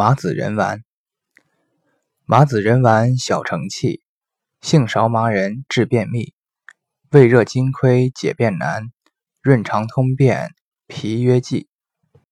麻子仁丸。麻子仁丸小承气，性少麻仁治便秘，胃热津亏解便难，润肠通便，脾约剂。